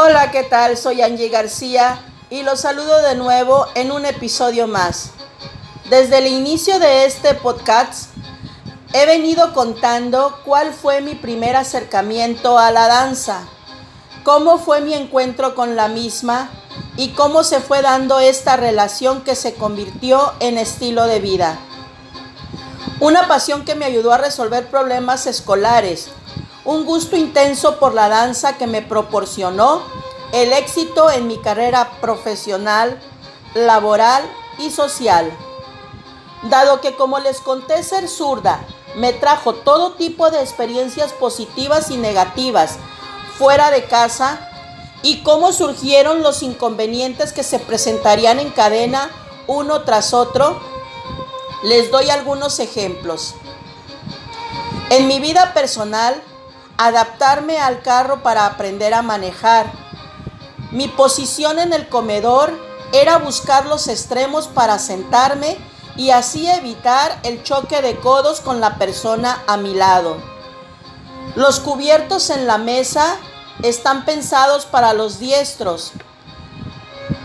Hola, ¿qué tal? Soy Angie García y los saludo de nuevo en un episodio más. Desde el inicio de este podcast he venido contando cuál fue mi primer acercamiento a la danza, cómo fue mi encuentro con la misma y cómo se fue dando esta relación que se convirtió en estilo de vida. Una pasión que me ayudó a resolver problemas escolares, un gusto intenso por la danza que me proporcionó el éxito en mi carrera profesional, laboral y social. Dado que como les conté ser zurda, me trajo todo tipo de experiencias positivas y negativas fuera de casa y cómo surgieron los inconvenientes que se presentarían en cadena uno tras otro, les doy algunos ejemplos. En mi vida personal, adaptarme al carro para aprender a manejar. Mi posición en el comedor era buscar los extremos para sentarme y así evitar el choque de codos con la persona a mi lado. Los cubiertos en la mesa están pensados para los diestros.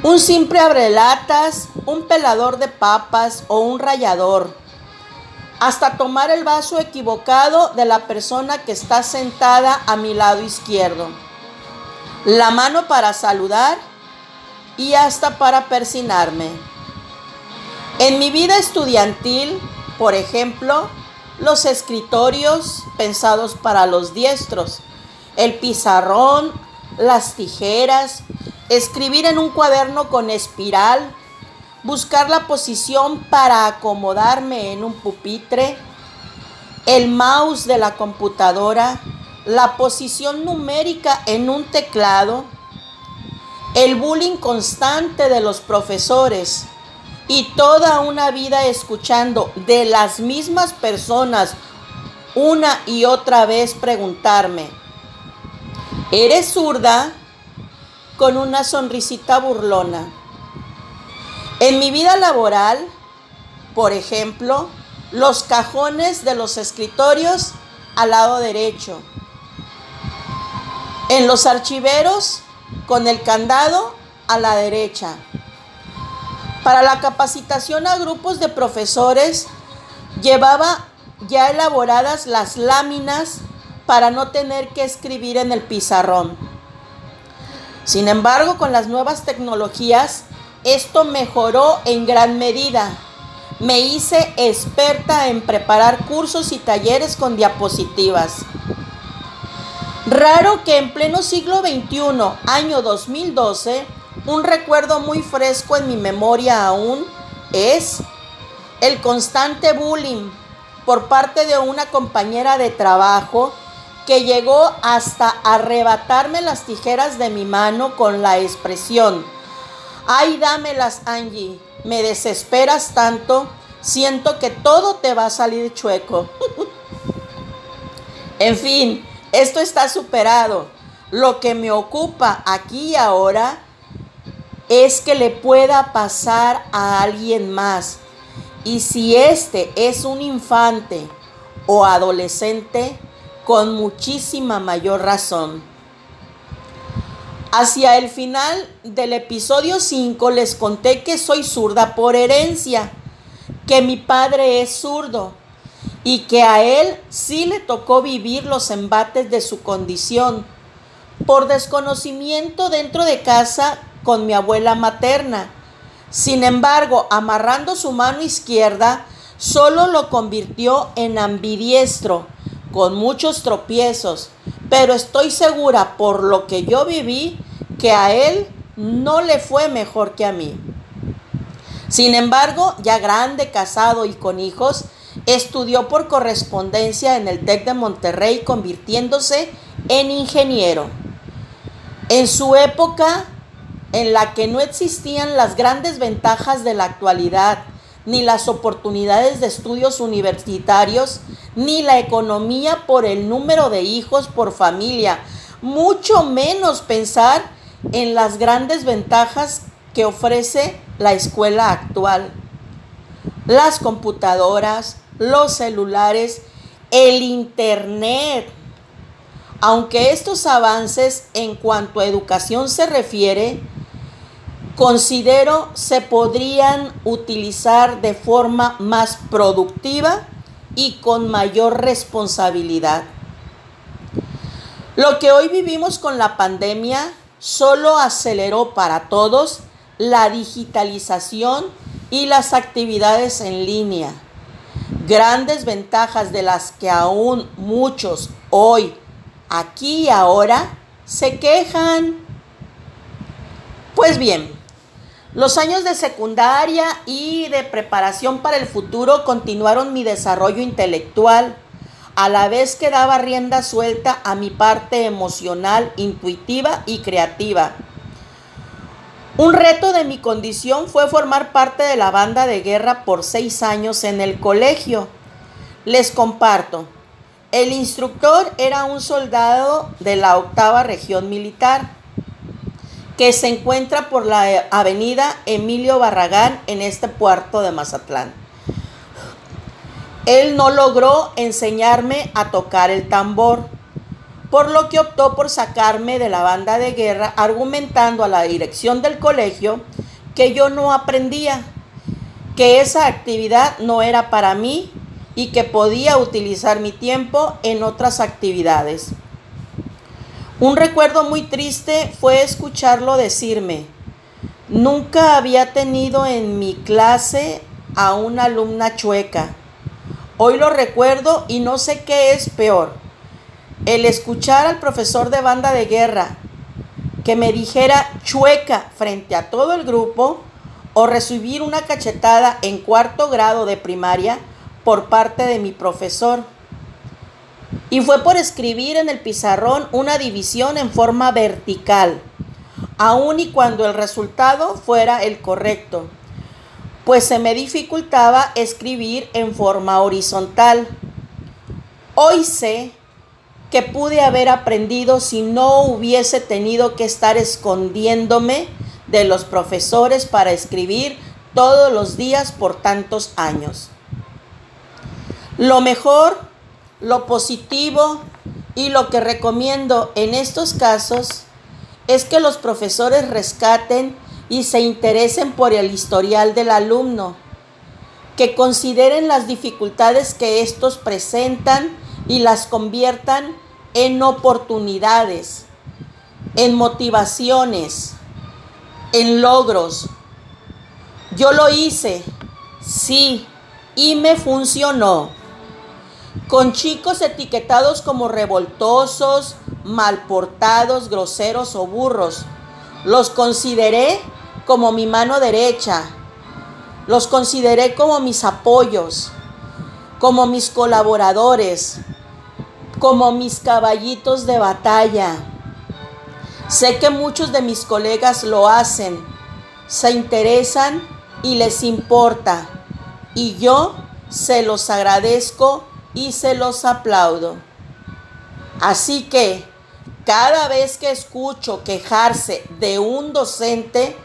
Un simple abrelatas, un pelador de papas o un rallador hasta tomar el vaso equivocado de la persona que está sentada a mi lado izquierdo. La mano para saludar y hasta para persinarme. En mi vida estudiantil, por ejemplo, los escritorios pensados para los diestros, el pizarrón, las tijeras, escribir en un cuaderno con espiral, buscar la posición para acomodarme en un pupitre, el mouse de la computadora, la posición numérica en un teclado, el bullying constante de los profesores y toda una vida escuchando de las mismas personas una y otra vez preguntarme, ¿eres zurda? con una sonrisita burlona. En mi vida laboral, por ejemplo, los cajones de los escritorios al lado derecho. En los archiveros, con el candado a la derecha. Para la capacitación a grupos de profesores, llevaba ya elaboradas las láminas para no tener que escribir en el pizarrón. Sin embargo, con las nuevas tecnologías, esto mejoró en gran medida. Me hice experta en preparar cursos y talleres con diapositivas. Raro que en pleno siglo XXI, año 2012, un recuerdo muy fresco en mi memoria aún es el constante bullying por parte de una compañera de trabajo que llegó hasta arrebatarme las tijeras de mi mano con la expresión, Ay, dámelas, Angie. Me desesperas tanto. Siento que todo te va a salir chueco. en fin, esto está superado. Lo que me ocupa aquí y ahora es que le pueda pasar a alguien más. Y si este es un infante o adolescente, con muchísima mayor razón. Hacia el final del episodio 5 les conté que soy zurda por herencia, que mi padre es zurdo y que a él sí le tocó vivir los embates de su condición por desconocimiento dentro de casa con mi abuela materna. Sin embargo, amarrando su mano izquierda, solo lo convirtió en ambidiestro, con muchos tropiezos, pero estoy segura por lo que yo viví que a él no le fue mejor que a mí. Sin embargo, ya grande, casado y con hijos, estudió por correspondencia en el TEC de Monterrey convirtiéndose en ingeniero. En su época en la que no existían las grandes ventajas de la actualidad, ni las oportunidades de estudios universitarios, ni la economía por el número de hijos por familia, mucho menos pensar en las grandes ventajas que ofrece la escuela actual. Las computadoras, los celulares, el Internet. Aunque estos avances en cuanto a educación se refiere, considero se podrían utilizar de forma más productiva y con mayor responsabilidad. Lo que hoy vivimos con la pandemia solo aceleró para todos la digitalización y las actividades en línea. Grandes ventajas de las que aún muchos hoy, aquí y ahora, se quejan. Pues bien, los años de secundaria y de preparación para el futuro continuaron mi desarrollo intelectual, a la vez que daba rienda suelta a mi parte emocional, intuitiva y creativa. Un reto de mi condición fue formar parte de la banda de guerra por seis años en el colegio. Les comparto, el instructor era un soldado de la octava región militar que se encuentra por la avenida Emilio Barragán en este puerto de Mazatlán. Él no logró enseñarme a tocar el tambor, por lo que optó por sacarme de la banda de guerra argumentando a la dirección del colegio que yo no aprendía, que esa actividad no era para mí y que podía utilizar mi tiempo en otras actividades. Un recuerdo muy triste fue escucharlo decirme, nunca había tenido en mi clase a una alumna chueca. Hoy lo recuerdo y no sé qué es peor. El escuchar al profesor de banda de guerra que me dijera chueca frente a todo el grupo o recibir una cachetada en cuarto grado de primaria por parte de mi profesor. Y fue por escribir en el pizarrón una división en forma vertical, aun y cuando el resultado fuera el correcto, pues se me dificultaba escribir en forma horizontal. Hoy sé que pude haber aprendido si no hubiese tenido que estar escondiéndome de los profesores para escribir todos los días por tantos años. Lo mejor lo positivo y lo que recomiendo en estos casos es que los profesores rescaten y se interesen por el historial del alumno, que consideren las dificultades que estos presentan y las conviertan en oportunidades, en motivaciones, en logros. Yo lo hice, sí, y me funcionó con chicos etiquetados como revoltosos, malportados, groseros o burros. Los consideré como mi mano derecha. Los consideré como mis apoyos, como mis colaboradores, como mis caballitos de batalla. Sé que muchos de mis colegas lo hacen, se interesan y les importa. Y yo se los agradezco y se los aplaudo. Así que cada vez que escucho quejarse de un docente,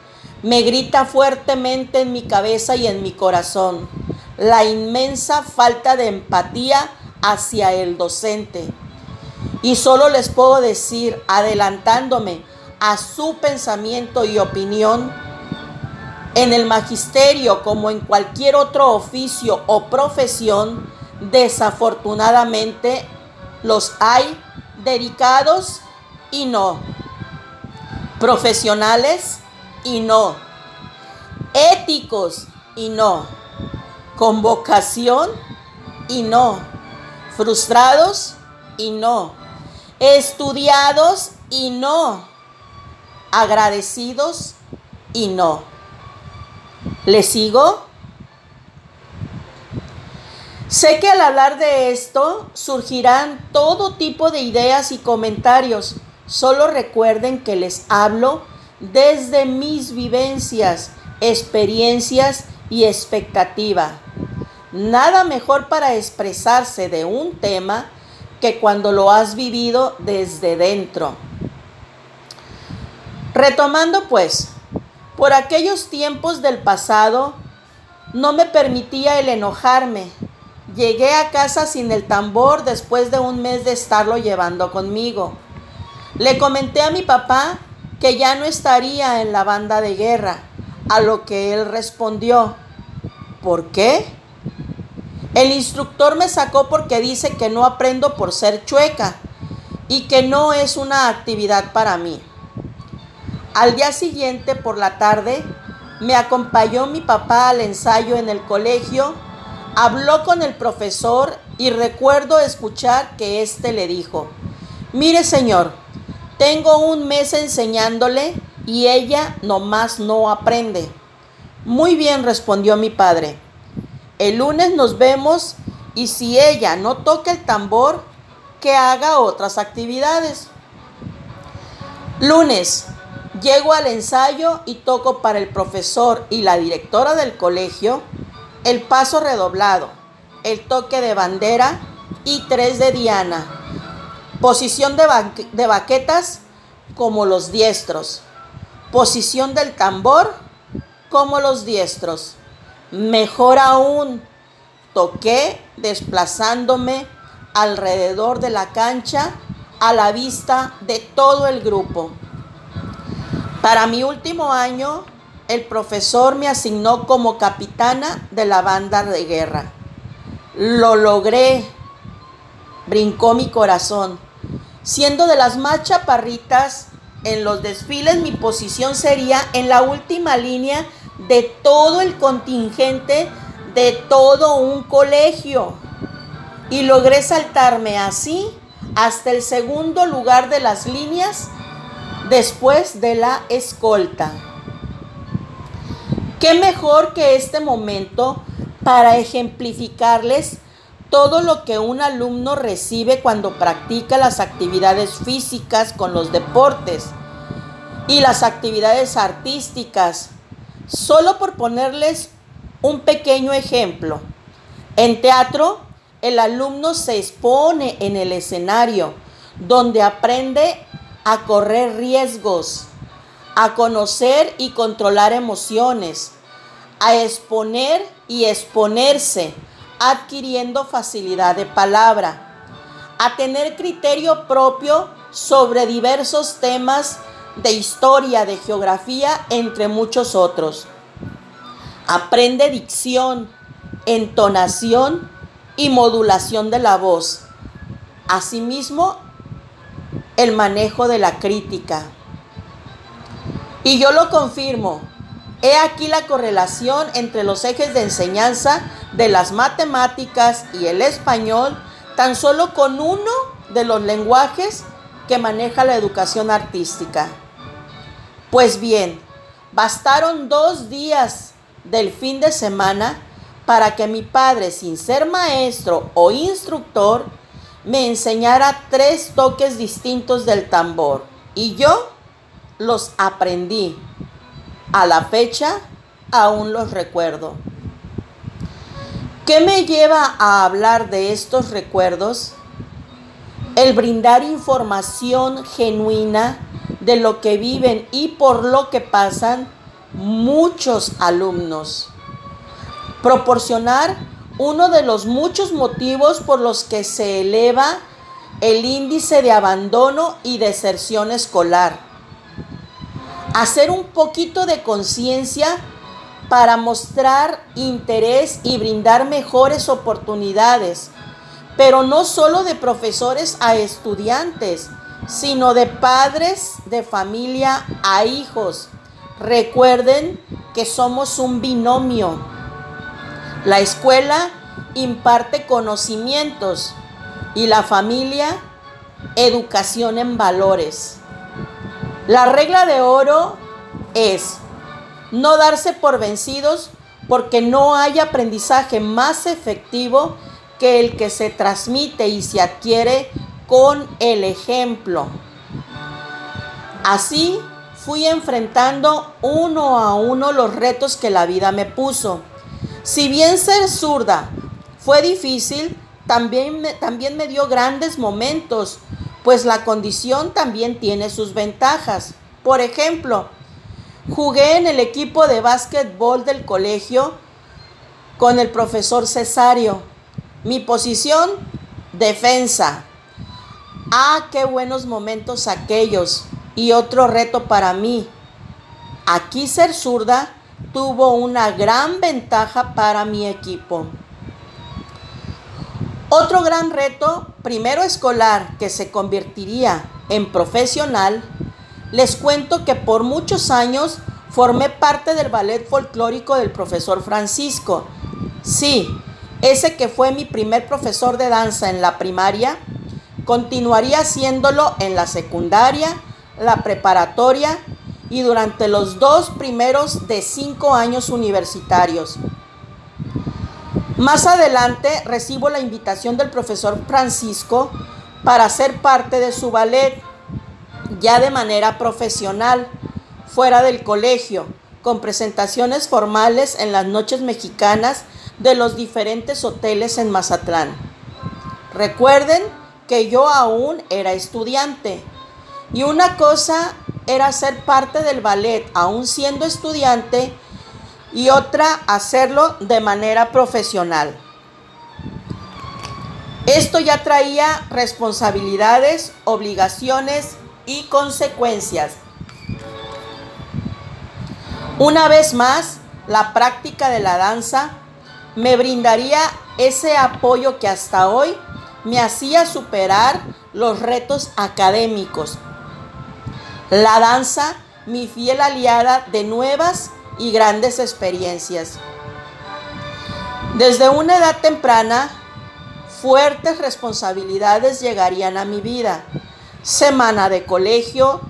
me grita fuertemente en mi cabeza y en mi corazón la inmensa falta de empatía hacia el docente. Y solo les puedo decir, adelantándome a su pensamiento y opinión, en el magisterio como en cualquier otro oficio o profesión, Desafortunadamente los hay dedicados y no, profesionales y no, éticos y no, con vocación y no, frustrados y no, estudiados y no, agradecidos y no. ¿Le sigo? Sé que al hablar de esto surgirán todo tipo de ideas y comentarios. Solo recuerden que les hablo desde mis vivencias, experiencias y expectativa. Nada mejor para expresarse de un tema que cuando lo has vivido desde dentro. Retomando pues, por aquellos tiempos del pasado, no me permitía el enojarme. Llegué a casa sin el tambor después de un mes de estarlo llevando conmigo. Le comenté a mi papá que ya no estaría en la banda de guerra, a lo que él respondió, ¿por qué? El instructor me sacó porque dice que no aprendo por ser chueca y que no es una actividad para mí. Al día siguiente por la tarde me acompañó mi papá al ensayo en el colegio, habló con el profesor y recuerdo escuchar que éste le dijo, mire señor, tengo un mes enseñándole y ella nomás no aprende. Muy bien, respondió mi padre. El lunes nos vemos y si ella no toca el tambor, que haga otras actividades. Lunes, llego al ensayo y toco para el profesor y la directora del colegio el paso redoblado, el toque de bandera y tres de diana Posición de, de baquetas como los diestros. Posición del tambor como los diestros. Mejor aún, toqué desplazándome alrededor de la cancha a la vista de todo el grupo. Para mi último año, el profesor me asignó como capitana de la banda de guerra. Lo logré, brincó mi corazón. Siendo de las más chaparritas en los desfiles, mi posición sería en la última línea de todo el contingente de todo un colegio. Y logré saltarme así hasta el segundo lugar de las líneas después de la escolta. ¿Qué mejor que este momento para ejemplificarles todo lo que un alumno recibe cuando practica las actividades físicas con los deportes y las actividades artísticas. Solo por ponerles un pequeño ejemplo. En teatro, el alumno se expone en el escenario, donde aprende a correr riesgos, a conocer y controlar emociones, a exponer y exponerse adquiriendo facilidad de palabra, a tener criterio propio sobre diversos temas de historia, de geografía, entre muchos otros. Aprende dicción, entonación y modulación de la voz. Asimismo, el manejo de la crítica. Y yo lo confirmo, He aquí la correlación entre los ejes de enseñanza de las matemáticas y el español, tan solo con uno de los lenguajes que maneja la educación artística. Pues bien, bastaron dos días del fin de semana para que mi padre, sin ser maestro o instructor, me enseñara tres toques distintos del tambor. Y yo los aprendí. A la fecha aún los recuerdo. ¿Qué me lleva a hablar de estos recuerdos? El brindar información genuina de lo que viven y por lo que pasan muchos alumnos. Proporcionar uno de los muchos motivos por los que se eleva el índice de abandono y deserción escolar hacer un poquito de conciencia para mostrar interés y brindar mejores oportunidades, pero no solo de profesores a estudiantes, sino de padres de familia a hijos. Recuerden que somos un binomio. La escuela imparte conocimientos y la familia educación en valores. La regla de oro es no darse por vencidos porque no hay aprendizaje más efectivo que el que se transmite y se adquiere con el ejemplo. Así fui enfrentando uno a uno los retos que la vida me puso Si bien ser zurda fue difícil, también me, también me dio grandes momentos, pues la condición también tiene sus ventajas. Por ejemplo, jugué en el equipo de básquetbol del colegio con el profesor Cesario. Mi posición, defensa. Ah, qué buenos momentos aquellos. Y otro reto para mí. Aquí ser zurda tuvo una gran ventaja para mi equipo. Otro gran reto, primero escolar, que se convertiría en profesional, les cuento que por muchos años formé parte del ballet folclórico del profesor Francisco. Sí, ese que fue mi primer profesor de danza en la primaria, continuaría haciéndolo en la secundaria, la preparatoria y durante los dos primeros de cinco años universitarios. Más adelante recibo la invitación del profesor Francisco para ser parte de su ballet, ya de manera profesional, fuera del colegio, con presentaciones formales en las noches mexicanas de los diferentes hoteles en Mazatlán. Recuerden que yo aún era estudiante y una cosa era ser parte del ballet aún siendo estudiante y otra hacerlo de manera profesional. Esto ya traía responsabilidades, obligaciones y consecuencias. Una vez más, la práctica de la danza me brindaría ese apoyo que hasta hoy me hacía superar los retos académicos. La danza, mi fiel aliada de nuevas y grandes experiencias. Desde una edad temprana, fuertes responsabilidades llegarían a mi vida. Semana de colegio,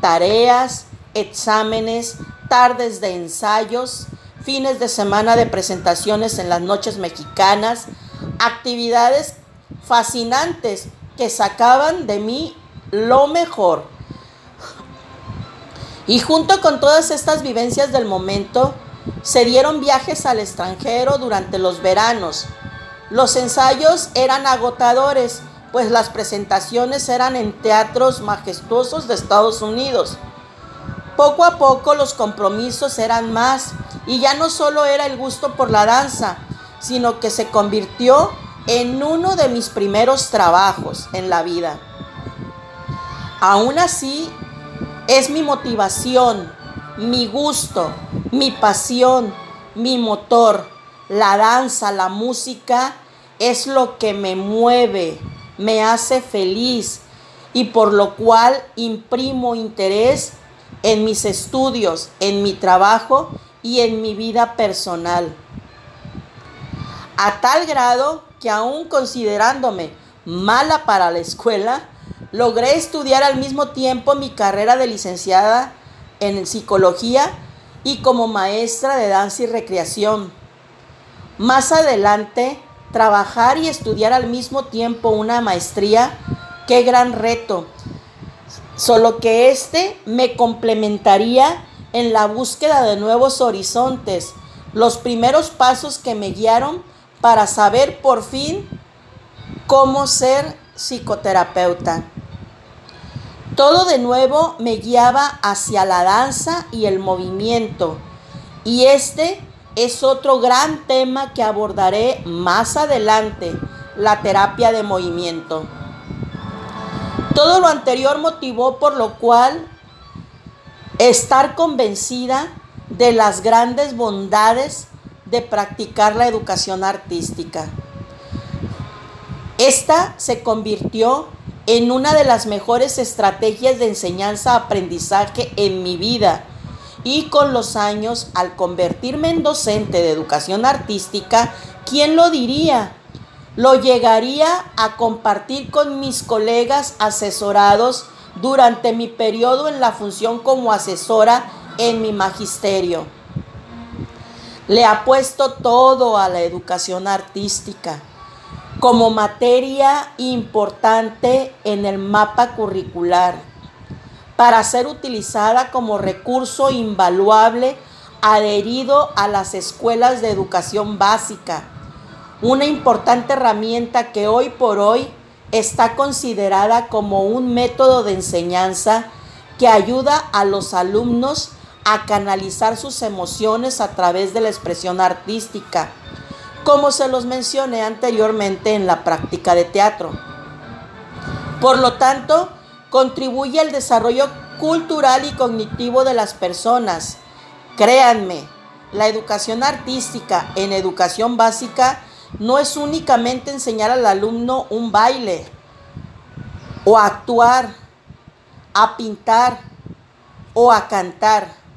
tareas, exámenes, tardes de ensayos, fines de semana de presentaciones en las noches mexicanas, actividades fascinantes que sacaban de mí lo mejor y junto con todas estas vivencias del momento, se dieron viajes al extranjero durante los veranos. Los ensayos eran agotadores, pues las presentaciones eran en teatros majestuosos de Estados Unidos. Poco a poco los compromisos eran más y ya no solo era el gusto por la danza, sino que se convirtió en uno de mis primeros trabajos en la vida. Aún así, es mi motivación, mi gusto, mi pasión, mi motor. La danza, la música es lo que me mueve, me hace feliz y por lo cual imprimo interés en mis estudios, en mi trabajo y en mi vida personal. A tal grado que aún considerándome mala para la escuela, Logré estudiar al mismo tiempo mi carrera de licenciada en psicología y como maestra de danza y recreación. Más adelante, trabajar y estudiar al mismo tiempo una maestría, qué gran reto. Solo que este me complementaría en la búsqueda de nuevos horizontes, los primeros pasos que me guiaron para saber por fin cómo ser psicoterapeuta. Todo de nuevo me guiaba hacia la danza y el movimiento. Y este es otro gran tema que abordaré más adelante, la terapia de movimiento. Todo lo anterior motivó por lo cual estar convencida de las grandes bondades de practicar la educación artística. Esta se convirtió en una de las mejores estrategias de enseñanza-aprendizaje en mi vida. Y con los años, al convertirme en docente de educación artística, ¿quién lo diría? Lo llegaría a compartir con mis colegas asesorados durante mi periodo en la función como asesora en mi magisterio. Le apuesto todo a la educación artística como materia importante en el mapa curricular para ser utilizada como recurso invaluable adherido a las escuelas de educación básica, una importante herramienta que hoy por hoy está considerada como un método de enseñanza que ayuda a los alumnos a canalizar sus emociones a través de la expresión artística, como se los mencioné anteriormente en la práctica de teatro. Por lo tanto, contribuye al desarrollo cultural y cognitivo de las personas. Créanme, la educación artística en educación básica no es únicamente enseñar al alumno un baile o a actuar, a pintar o a cantar.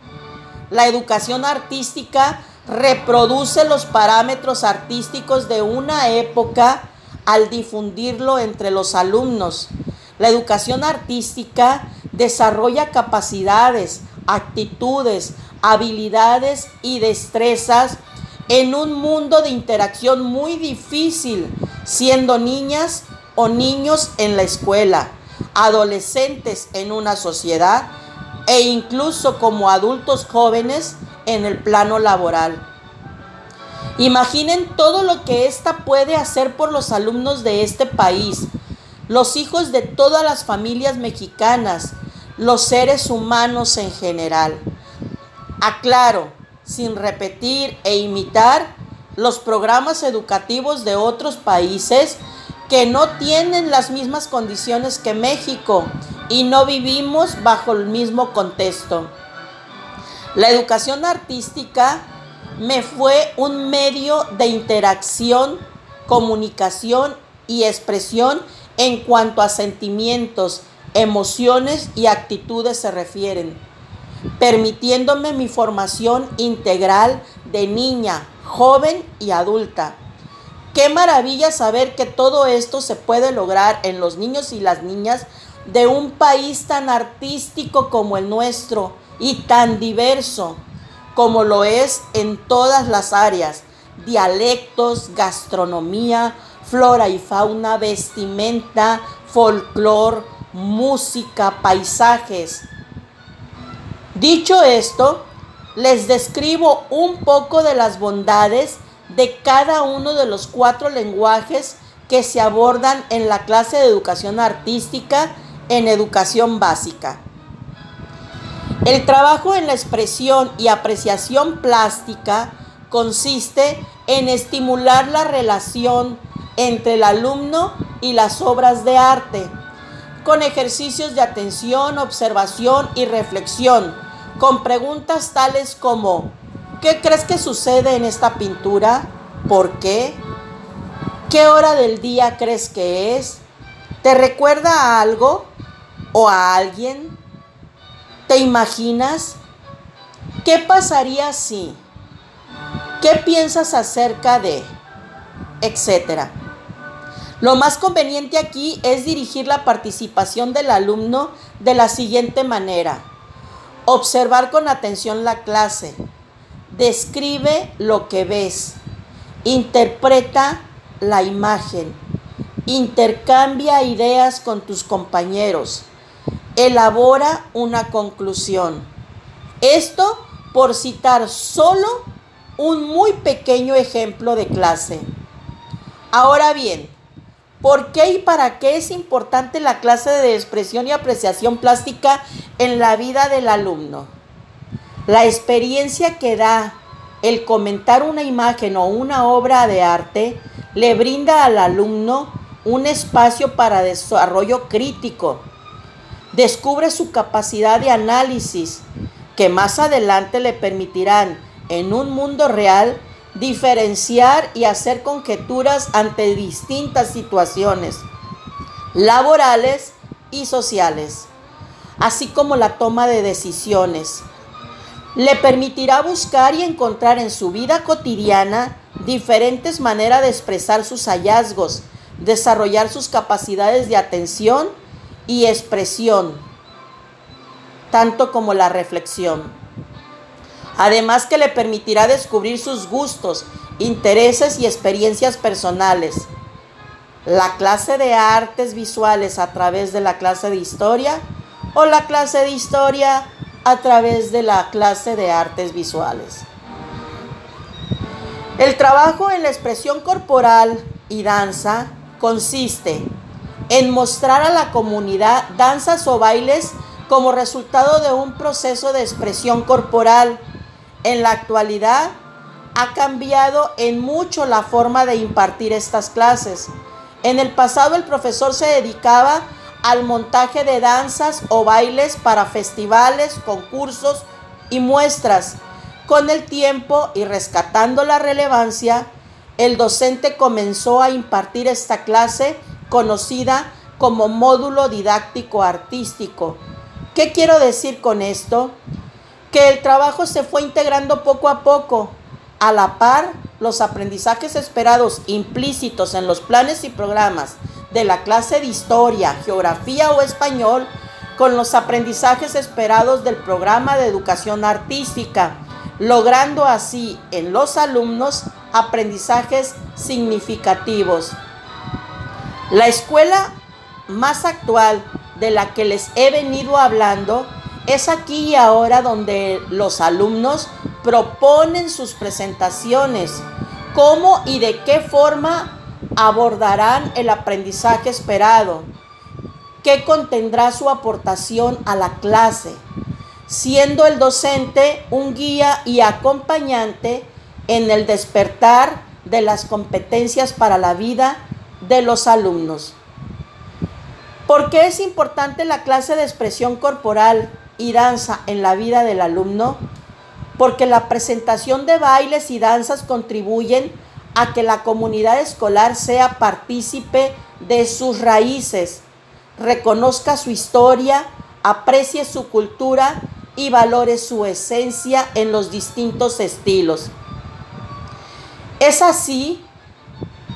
La educación artística reproduce los parámetros artísticos de una época al difundirlo entre los alumnos. La educación artística desarrolla capacidades, actitudes, habilidades y destrezas en un mundo de interacción muy difícil, siendo niñas o niños en la escuela, adolescentes en una sociedad e incluso como adultos jóvenes en el plano laboral. Imaginen todo lo que ésta puede hacer por los alumnos de este país, los hijos de todas las familias mexicanas, los seres humanos en general. Aclaro, sin repetir e imitar los programas educativos de otros países que no tienen las mismas condiciones que México y no vivimos bajo el mismo contexto. La educación artística me fue un medio de interacción, comunicación y expresión en cuanto a sentimientos, emociones y actitudes se refieren, permitiéndome mi formación integral de niña, joven y adulta. Qué maravilla saber que todo esto se puede lograr en los niños y las niñas de un país tan artístico como el nuestro y tan diverso como lo es en todas las áreas, dialectos, gastronomía, flora y fauna, vestimenta, folclor, música, paisajes. Dicho esto, les describo un poco de las bondades de cada uno de los cuatro lenguajes que se abordan en la clase de educación artística en educación básica. El trabajo en la expresión y apreciación plástica consiste en estimular la relación entre el alumno y las obras de arte, con ejercicios de atención, observación y reflexión, con preguntas tales como, ¿qué crees que sucede en esta pintura? ¿Por qué? ¿Qué hora del día crees que es? ¿Te recuerda a algo o a alguien? ¿Te imaginas? ¿Qué pasaría si? ¿Qué piensas acerca de? Etcétera. Lo más conveniente aquí es dirigir la participación del alumno de la siguiente manera. Observar con atención la clase. Describe lo que ves. Interpreta la imagen. Intercambia ideas con tus compañeros elabora una conclusión. Esto por citar solo un muy pequeño ejemplo de clase. Ahora bien, ¿por qué y para qué es importante la clase de expresión y apreciación plástica en la vida del alumno? La experiencia que da el comentar una imagen o una obra de arte le brinda al alumno un espacio para desarrollo crítico descubre su capacidad de análisis que más adelante le permitirán en un mundo real diferenciar y hacer conjeturas ante distintas situaciones laborales y sociales, así como la toma de decisiones. Le permitirá buscar y encontrar en su vida cotidiana diferentes maneras de expresar sus hallazgos, desarrollar sus capacidades de atención y expresión, tanto como la reflexión. Además que le permitirá descubrir sus gustos, intereses y experiencias personales. La clase de artes visuales a través de la clase de historia o la clase de historia a través de la clase de artes visuales. El trabajo en la expresión corporal y danza consiste en mostrar a la comunidad danzas o bailes como resultado de un proceso de expresión corporal. En la actualidad ha cambiado en mucho la forma de impartir estas clases. En el pasado el profesor se dedicaba al montaje de danzas o bailes para festivales, concursos y muestras. Con el tiempo y rescatando la relevancia, el docente comenzó a impartir esta clase conocida como módulo didáctico artístico. ¿Qué quiero decir con esto? Que el trabajo se fue integrando poco a poco. A la par, los aprendizajes esperados implícitos en los planes y programas de la clase de historia, geografía o español con los aprendizajes esperados del programa de educación artística, logrando así en los alumnos aprendizajes significativos. La escuela más actual de la que les he venido hablando es aquí y ahora donde los alumnos proponen sus presentaciones, cómo y de qué forma abordarán el aprendizaje esperado, qué contendrá su aportación a la clase, siendo el docente un guía y acompañante en el despertar de las competencias para la vida de los alumnos. ¿Por qué es importante la clase de expresión corporal y danza en la vida del alumno? Porque la presentación de bailes y danzas contribuyen a que la comunidad escolar sea partícipe de sus raíces, reconozca su historia, aprecie su cultura y valore su esencia en los distintos estilos. Es así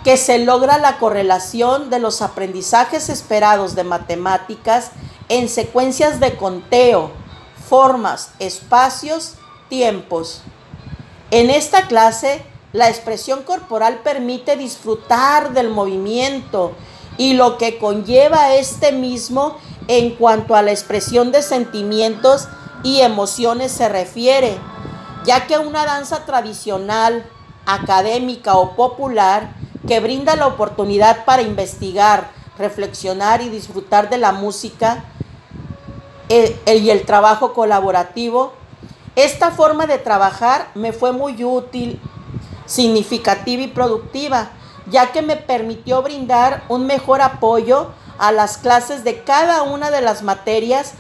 que se logra la correlación de los aprendizajes esperados de matemáticas en secuencias de conteo, formas, espacios, tiempos. En esta clase la expresión corporal permite disfrutar del movimiento y lo que conlleva este mismo en cuanto a la expresión de sentimientos y emociones se refiere, ya que una danza tradicional, académica o popular que brinda la oportunidad para investigar, reflexionar y disfrutar de la música eh, y el trabajo colaborativo, esta forma de trabajar me fue muy útil significativa y productiva, ya que me permitió brindar un mejor apoyo a las clases de cada una de las materias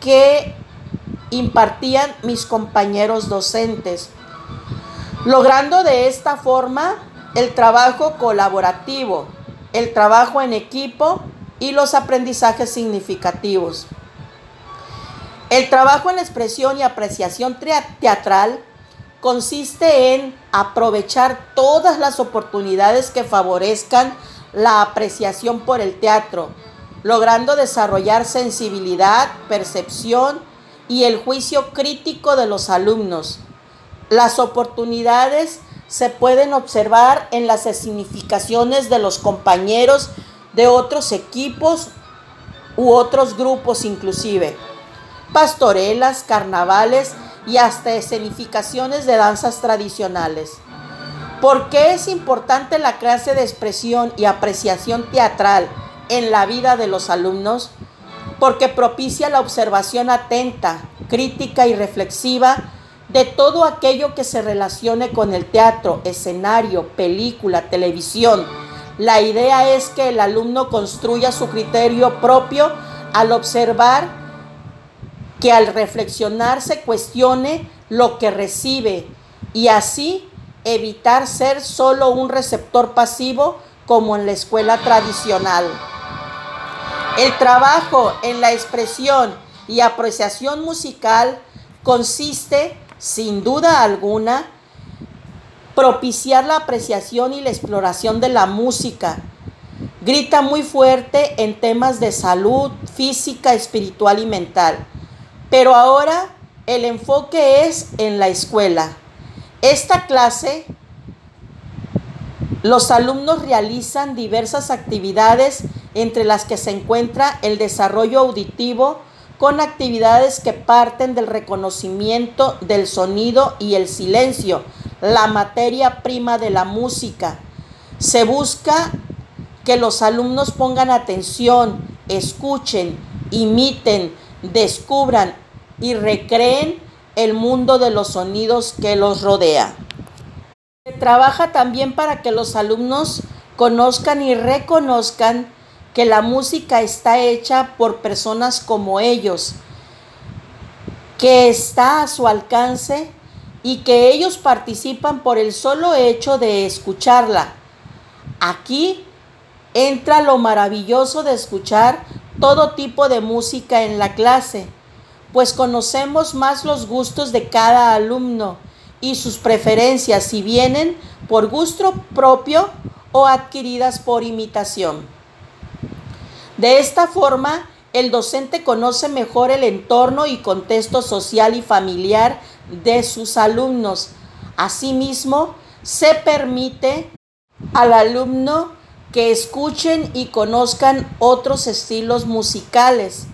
que impartían mis compañeros docentes, logrando de esta forma el trabajo colaborativo, el trabajo en equipo y los aprendizajes significativos. El trabajo en expresión y apreciación teatral consiste en aprovechar todas las oportunidades que favorezcan la apreciación por el teatro, logrando desarrollar sensibilidad, percepción y el juicio crítico de los alumnos. Las oportunidades se pueden observar en las significaciones de los compañeros de otros equipos u otros grupos inclusive. Pastorelas, carnavales, y hasta escenificaciones de danzas tradicionales. ¿Por qué es importante la clase de expresión y apreciación teatral en la vida de los alumnos? Porque propicia la observación atenta, crítica y reflexiva de todo aquello que se relacione con el teatro, escenario, película, televisión. La idea es que el alumno construya su criterio propio al observar que al reflexionar se cuestione lo que recibe y así evitar ser solo un receptor pasivo como en la escuela tradicional. El trabajo en la expresión y apreciación musical consiste, sin duda alguna, propiciar la apreciación y la exploración de la música. Grita muy fuerte en temas de salud física, espiritual y mental. Pero ahora el enfoque es en la escuela. Esta clase, los alumnos realizan diversas actividades entre las que se encuentra el desarrollo auditivo con actividades que parten del reconocimiento del sonido y el silencio, la materia prima de la música. Se busca que los alumnos pongan atención, escuchen, imiten, descubran y recreen el mundo de los sonidos que los rodea. Se trabaja también para que los alumnos conozcan y reconozcan que la música está hecha por personas como ellos, que está a su alcance y que ellos participan por el solo hecho de escucharla. Aquí entra lo maravilloso de escuchar todo tipo de música en la clase, pues conocemos más los gustos de cada alumno y sus preferencias si vienen por gusto propio o adquiridas por imitación. De esta forma, el docente conoce mejor el entorno y contexto social y familiar de sus alumnos. Asimismo, se permite al alumno que escuchen y conozcan otros estilos musicales,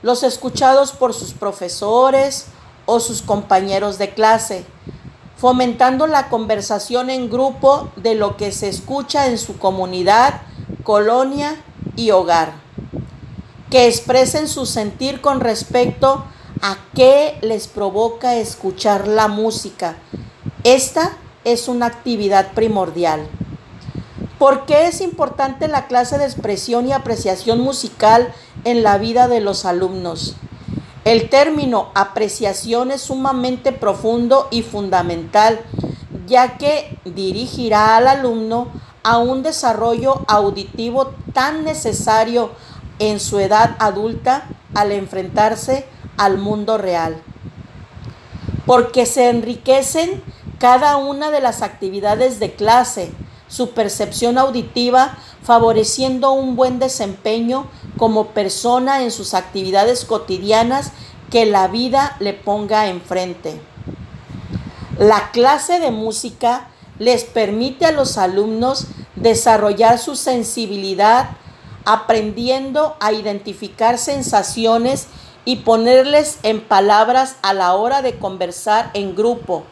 los escuchados por sus profesores o sus compañeros de clase, fomentando la conversación en grupo de lo que se escucha en su comunidad, colonia y hogar que expresen su sentir con respecto a qué les provoca escuchar la música. Esta es una actividad primordial. ¿Por qué es importante la clase de expresión y apreciación musical en la vida de los alumnos? El término apreciación es sumamente profundo y fundamental, ya que dirigirá al alumno a un desarrollo auditivo tan necesario en su edad adulta al enfrentarse al mundo real. Porque se enriquecen cada una de las actividades de clase, su percepción auditiva, favoreciendo un buen desempeño como persona en sus actividades cotidianas que la vida le ponga enfrente. La clase de música les permite a los alumnos desarrollar su sensibilidad aprendiendo a identificar sensaciones y ponerles en palabras a la hora de conversar en grupo.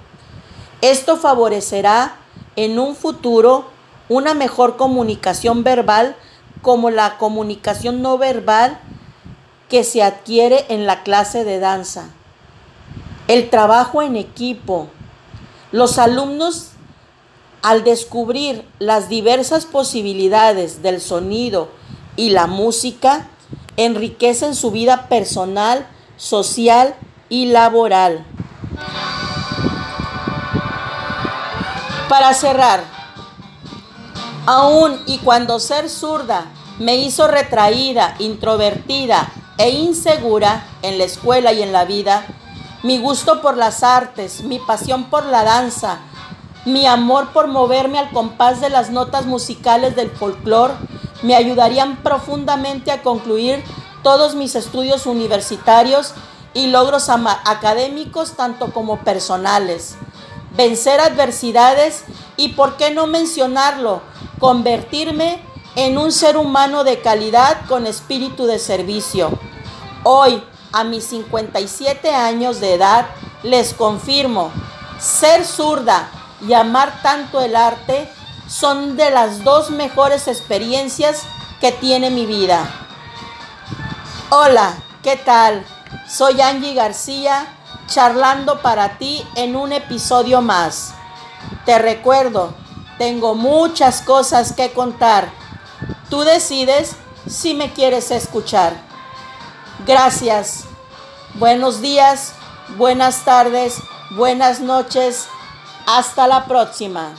Esto favorecerá en un futuro una mejor comunicación verbal como la comunicación no verbal que se adquiere en la clase de danza. El trabajo en equipo. Los alumnos al descubrir las diversas posibilidades del sonido y la música enriquecen su vida personal, social y laboral. Para cerrar, aún y cuando ser zurda me hizo retraída, introvertida e insegura en la escuela y en la vida, mi gusto por las artes, mi pasión por la danza, mi amor por moverme al compás de las notas musicales del folclore me ayudarían profundamente a concluir todos mis estudios universitarios y logros académicos tanto como personales. Vencer adversidades y, por qué no mencionarlo, convertirme en un ser humano de calidad con espíritu de servicio. Hoy, a mis 57 años de edad, les confirmo, ser zurda y amar tanto el arte son de las dos mejores experiencias que tiene mi vida. Hola, ¿qué tal? Soy Angie García, charlando para ti en un episodio más. Te recuerdo, tengo muchas cosas que contar. Tú decides si me quieres escuchar. Gracias. Buenos días, buenas tardes, buenas noches. Hasta la próxima.